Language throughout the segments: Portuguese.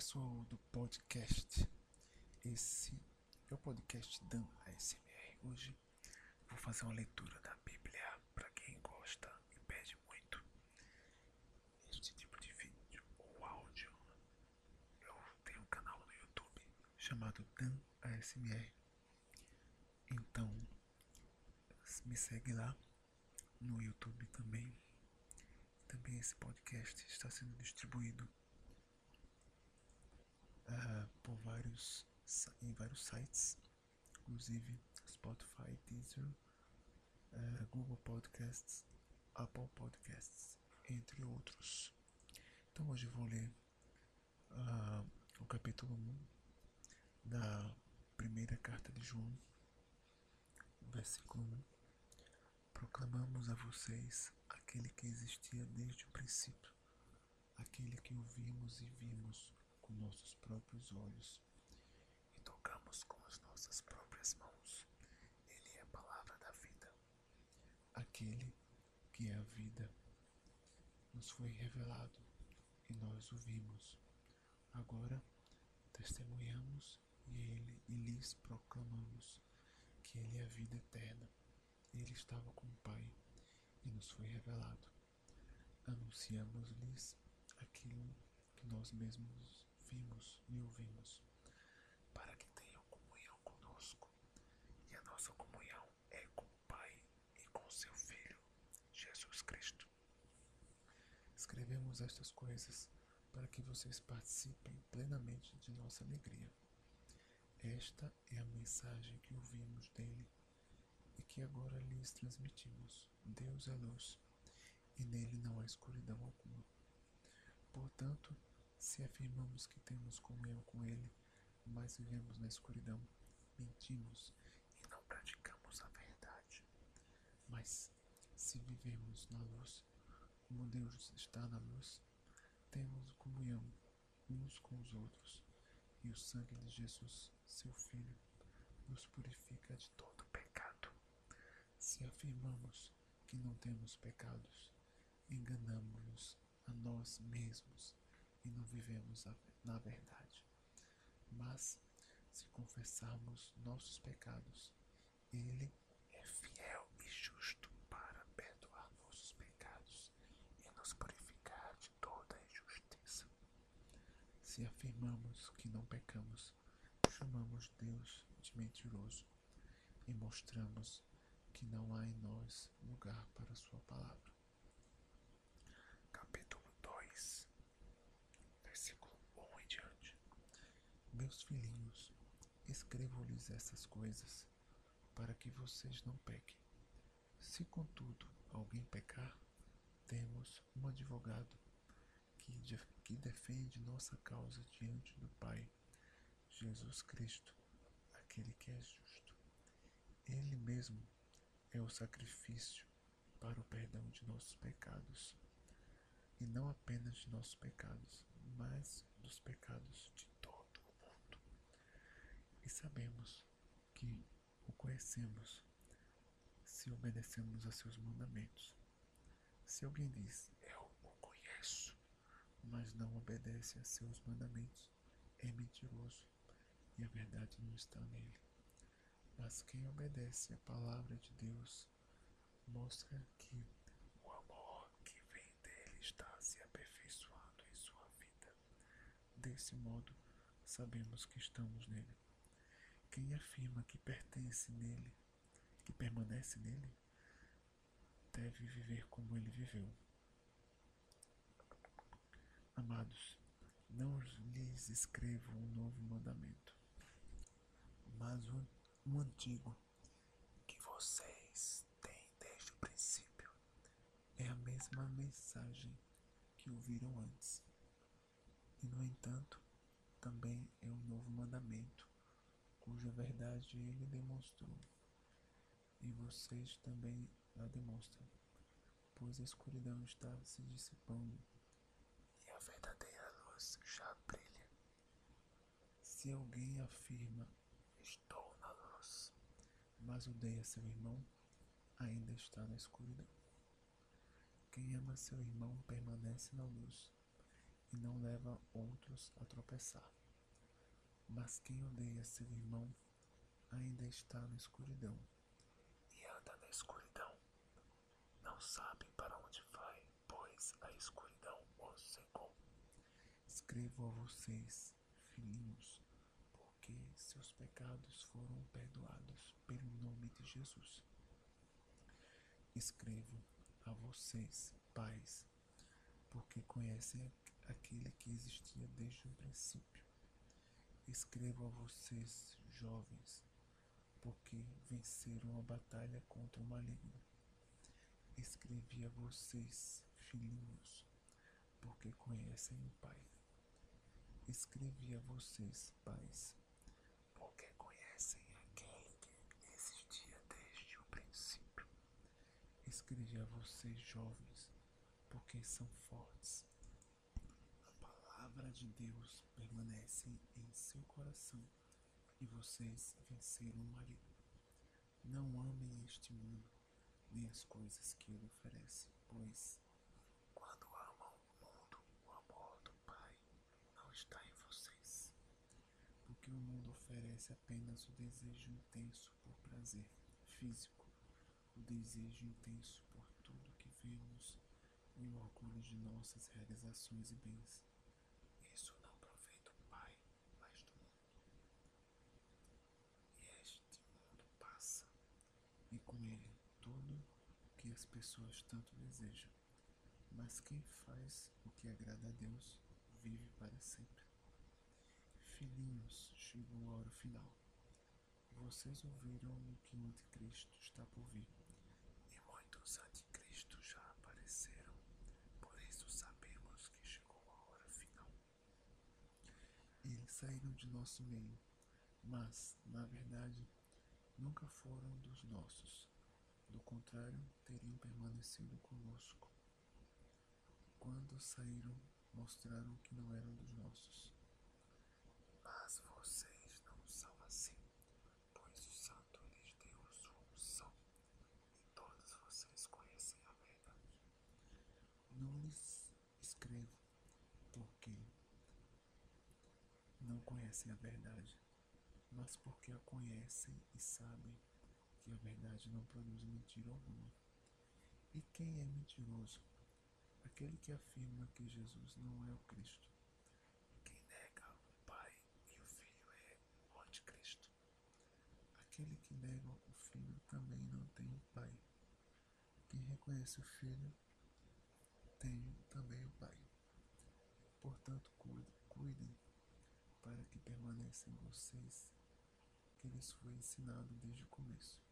pessoal do podcast. Esse é o podcast Dan ASMR. Hoje vou fazer uma leitura da Bíblia para quem gosta e pede muito este tipo de vídeo ou áudio. Eu tenho um canal no YouTube chamado Dan ASMR. Então, me segue lá no YouTube também. Também esse podcast está sendo distribuído uh, por vários em vários sites, inclusive Spotify, Deezer, uh, Google Podcasts, Apple Podcasts, entre outros. Então hoje vou ler uh, o capítulo 1 da primeira carta de João, versículo 1. Proclamamos a vocês aquele que existia desde o princípio, aquele que ouvimos e vimos com nossos próprios olhos e tocamos com as nossas próprias mãos. Ele é a palavra da vida. Aquele que é a vida nos foi revelado e nós o vimos. Agora testemunhamos e ele e lhes proclamamos que ele é a vida eterna. Ele estava com o Pai e nos foi revelado. Anunciamos-lhes aquilo que nós mesmos vimos e ouvimos, para que tenham comunhão conosco. E a nossa comunhão é com o Pai e com seu Filho, Jesus Cristo. Escrevemos estas coisas para que vocês participem plenamente de nossa alegria. Esta é a mensagem que ouvimos dele e que agora lhes transmitimos. Deus é luz e nele não há escuridão alguma. Portanto, se afirmamos que temos comunhão com Ele, mas vivemos na escuridão, mentimos e não praticamos a verdade. Mas se vivemos na luz, como Deus está na luz, temos comunhão uns com os outros, e o sangue de Jesus, seu Filho, nos purifica de todo pecado. Se afirmamos que não temos pecados, enganamos-nos a nós mesmos e não vivemos na verdade. Mas, se confessarmos nossos pecados, Ele é fiel e justo para perdoar nossos pecados e nos purificar de toda injustiça. Se afirmamos que não pecamos, chamamos Deus de mentiroso e mostramos que não há em nós lugar para Sua palavra. Meus filhinhos, escrevo-lhes essas coisas para que vocês não pequem. Se, contudo, alguém pecar, temos um advogado que, que defende nossa causa diante do Pai, Jesus Cristo, aquele que é justo. Ele mesmo é o sacrifício para o perdão de nossos pecados, e não apenas de nossos pecados, mas dos pecados de e sabemos que o conhecemos se obedecemos a seus mandamentos. Se alguém diz, eu o conheço, mas não obedece a seus mandamentos, é mentiroso e a verdade não está nele. Mas quem obedece a palavra de Deus mostra que o amor que vem dele está se aperfeiçoando em sua vida. Desse modo, sabemos que estamos nele. Quem afirma que pertence nele, que permanece nele, deve viver como ele viveu. Amados, não lhes escrevo um novo mandamento, mas um, antigo que vocês têm desde o princípio. É a mesma mensagem que ouviram antes. E, no entanto, também é um novo mandamento cuja verdade ele demonstrou, e vocês também a demonstram, pois a escuridão está se dissipando e a verdadeira luz já brilha. Se alguém afirma, estou na luz, mas odeia seu irmão, ainda está na escuridão. Quem ama seu irmão permanece na luz, e não leva outros a tropeçar. Mas quem odeia seu irmão ainda está na escuridão e anda na escuridão. Não sabe para onde vai, pois a escuridão o cegou. Escrevo a vocês, filhinhos, porque seus pecados foram perdoados pelo nome de Jesus. Escrevo a vocês, pais, porque conhecem aquele que existia desde o princípio. Escrevo a vocês, jovens, porque venceram a batalha contra o maligno. Escrevi a vocês, filhinhos, porque conhecem o Pai. Escrevi a vocês, pais, porque conhecem aquele que existia desde o princípio. Escrevi a vocês, jovens, porque são fortes. Palavra de Deus permanece em seu coração e vocês venceram o maligno. Não amem este mundo, nem as coisas que ele oferece, pois quando amam o mundo, o amor do Pai não está em vocês. Porque o mundo oferece apenas o desejo intenso por prazer físico, o desejo intenso por tudo que vemos e o orgulho de nossas realizações e bens. Isso não provém do Pai, mas do mundo. E este mundo passa, e com ele tudo que as pessoas tanto desejam. Mas quem faz o que agrada a Deus vive para sempre. Filhinhos, chegou a hora final. Vocês ouviram que o anticristo está por vir, e muitos anticristos já apareceram. Por isso sabemos que chegou a hora final. Eles saíram de nosso meio, mas, na verdade, nunca foram dos nossos. Do contrário, teriam permanecido conosco. Quando saíram, mostraram que não eram dos nossos. Mas vocês não são assim, pois o Santo lhes deu sua unção, e todos vocês conhecem a verdade. Não lhes escrevo porque não conhecem a verdade, mas porque a conhecem e sabem que a verdade não produz mentira alguma. E quem é mentiroso? Aquele que afirma que Jesus não é o Cristo. Quem nega o Pai e o Filho é o Anticristo. Aquele que nega o Filho também não tem o Pai. Quem reconhece o Filho tem também o Pai. Portanto, cuidem para que permaneça em vocês que lhes foi ensinado desde o começo.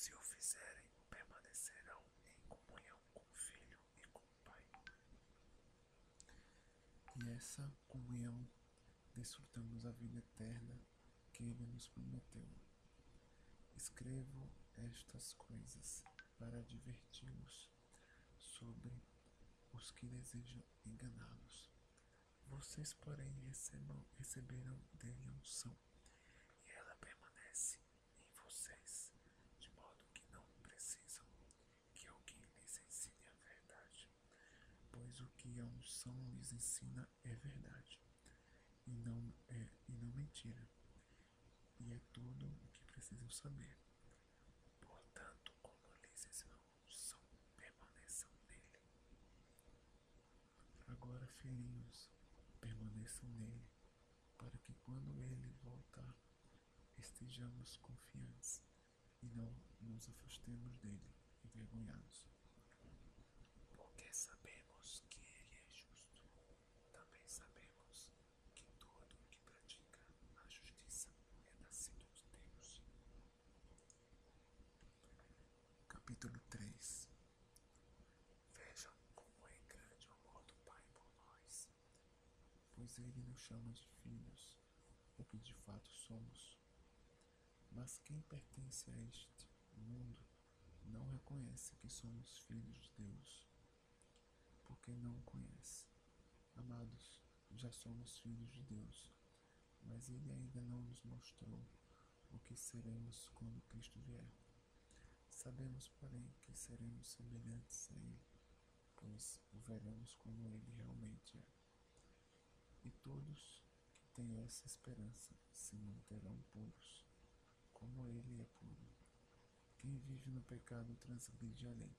Se o fizerem, permanecerão em comunhão com o Filho e com o Pai. E essa comunhão desfrutamos a vida eterna que Ele nos prometeu. Escrevo estas coisas para adverti-los sobre os que desejam enganá-los. Vocês, porém, recebam, receberam dele a unção, e ela permanece em vocês, de modo que não precisam que alguém lhes ensine a verdade, pois o que a unção lhes ensina é verdade, e não é e não mentira, e é tudo o que precisam saber. Portanto, como lhes unção, permaneçam nele. Agora, filhinhos, permaneçam nele, para que quando ele voltar, estejamos confiantes e não nos afastemos dele envergonhados. Porque sabemos que ele é justo, também sabemos que todo o que pratica a justiça é nascido de Deus. Capítulo 3 Vejam como é grande o amor do Pai por nós, pois Ele nos chama de filhos, o que de fato somos. Mas quem pertence a este mundo não reconhece que somos filhos de Deus, porque não o conhece. Amados, já somos filhos de Deus, mas Ele ainda não nos mostrou o que seremos quando Cristo vier. Sabemos, porém, que seremos semelhantes a Ele, pois o veremos como Ele realmente é. Todos que têm essa esperança se manterão puros, como Ele é puro. Quem vive no pecado transgride a lei.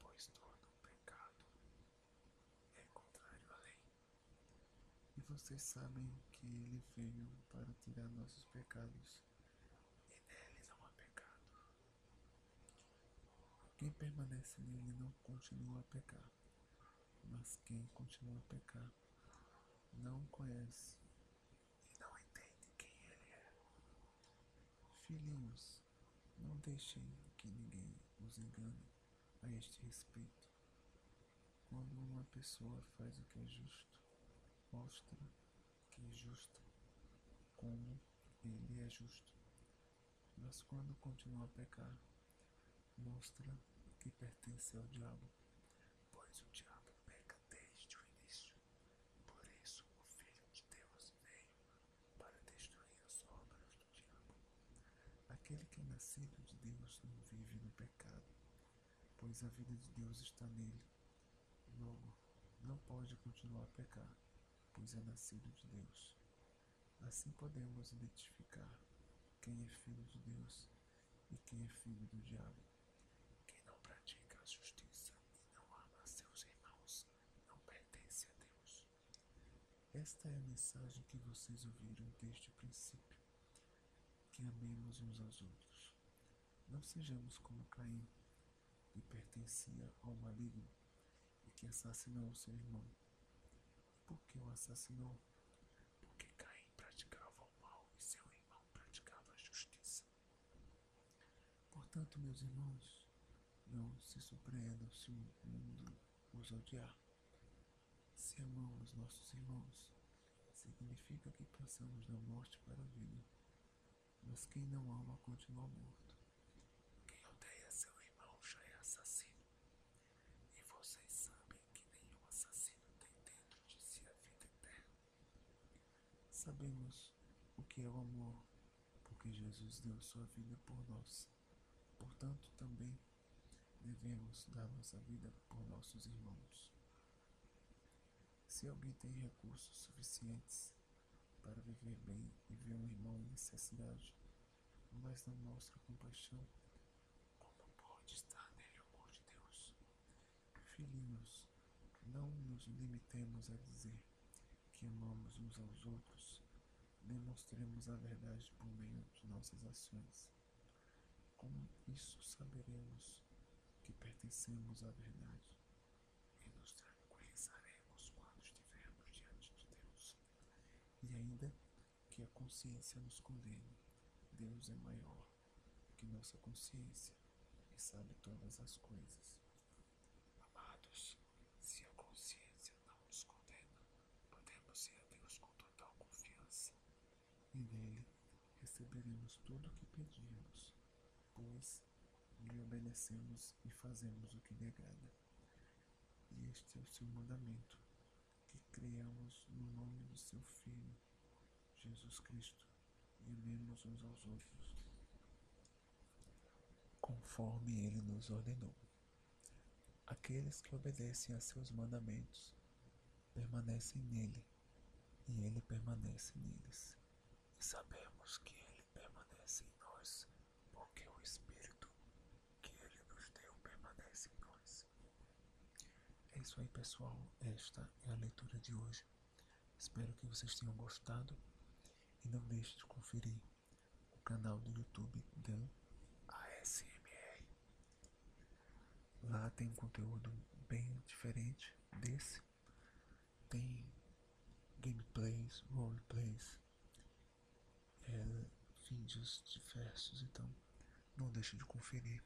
Pois todo pecado é contrário à lei. E vocês sabem que Ele veio para tirar nossos pecados Quem permanece nele não continua a pecar, mas quem continua a pecar não conhece e não entende quem ele é. Filhinhos, não deixem que ninguém os engane a este respeito. Quando uma pessoa faz o que é justo, mostra que é justa, como ele é justo. Mas quando continua a pecar, mostra que pertence ao diabo, pois o diabo peca desde o início. Por isso, o Filho de Deus veio para destruir as obras do diabo. Aquele que é nascido de Deus não vive no pecado, pois a vida de Deus está nele. Logo, não pode continuar a pecar, pois é nascido de Deus. Assim podemos identificar quem é filho de Deus e quem é filho do diabo. Esta é a mensagem que vocês ouviram desde o princípio: que amemos uns aos outros. Não sejamos como Caim, que pertencia ao maligno e que assassinou seu irmão. Por que o assassinou? Porque Caim praticava o mal e seu irmão praticava a justiça. Portanto, meus irmãos, não se surpreendam se o mundo os odiar. Se amamos nossos irmãos, significa que passamos da morte para a vida. Mas quem não ama continua morto. Quem odeia seu irmão já é assassino. E vocês sabem que nenhum assassino tem dentro de si a vida eterna. Sabemos o que é o amor, porque Jesus deu sua vida por nós. Portanto, também devemos dar nossa vida por nossos irmãos. Se alguém tem recursos suficientes para viver bem e ver um irmão em necessidade, mas não mostra compaixão, como pode estar nele o amor de Deus? Filhinhos, não nos limitemos a dizer que amamos uns aos outros, demonstremos a verdade por meio de nossas ações. Com isso saberemos que pertencemos à verdade e ainda que a consciência nos condene. Deus é maior que nossa consciência e sabe todas as coisas. Amados, se a consciência não nos condena, podemos ir a Deus com total confiança e nele receberemos tudo o que pedimos, pois lhe obedecemos e fazemos o que lhe agrada. E este é o seu mandamento criamos no nome de seu Filho, Jesus Cristo, e amemos uns aos outros, conforme ele nos ordenou. Aqueles que obedecem a seus mandamentos permanecem nele, e ele permanece neles. E sabemos que ele permanece em nós, porque o Espírito que ele nos deu permanece em nós. É isso aí, pessoal. Esta é a leitura de hoje. Espero que vocês tenham gostado e não deixe de conferir o canal do YouTube Dan ASMR. Lá tem um conteúdo bem diferente desse. Tem gameplays, roleplays, é, vídeos diversos, então não deixe de conferir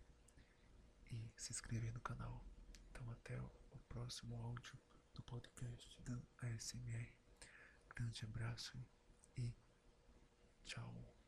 e se inscrever no canal. Então até o próximo áudio do podcast da ASMR. Grande abraço e tchau.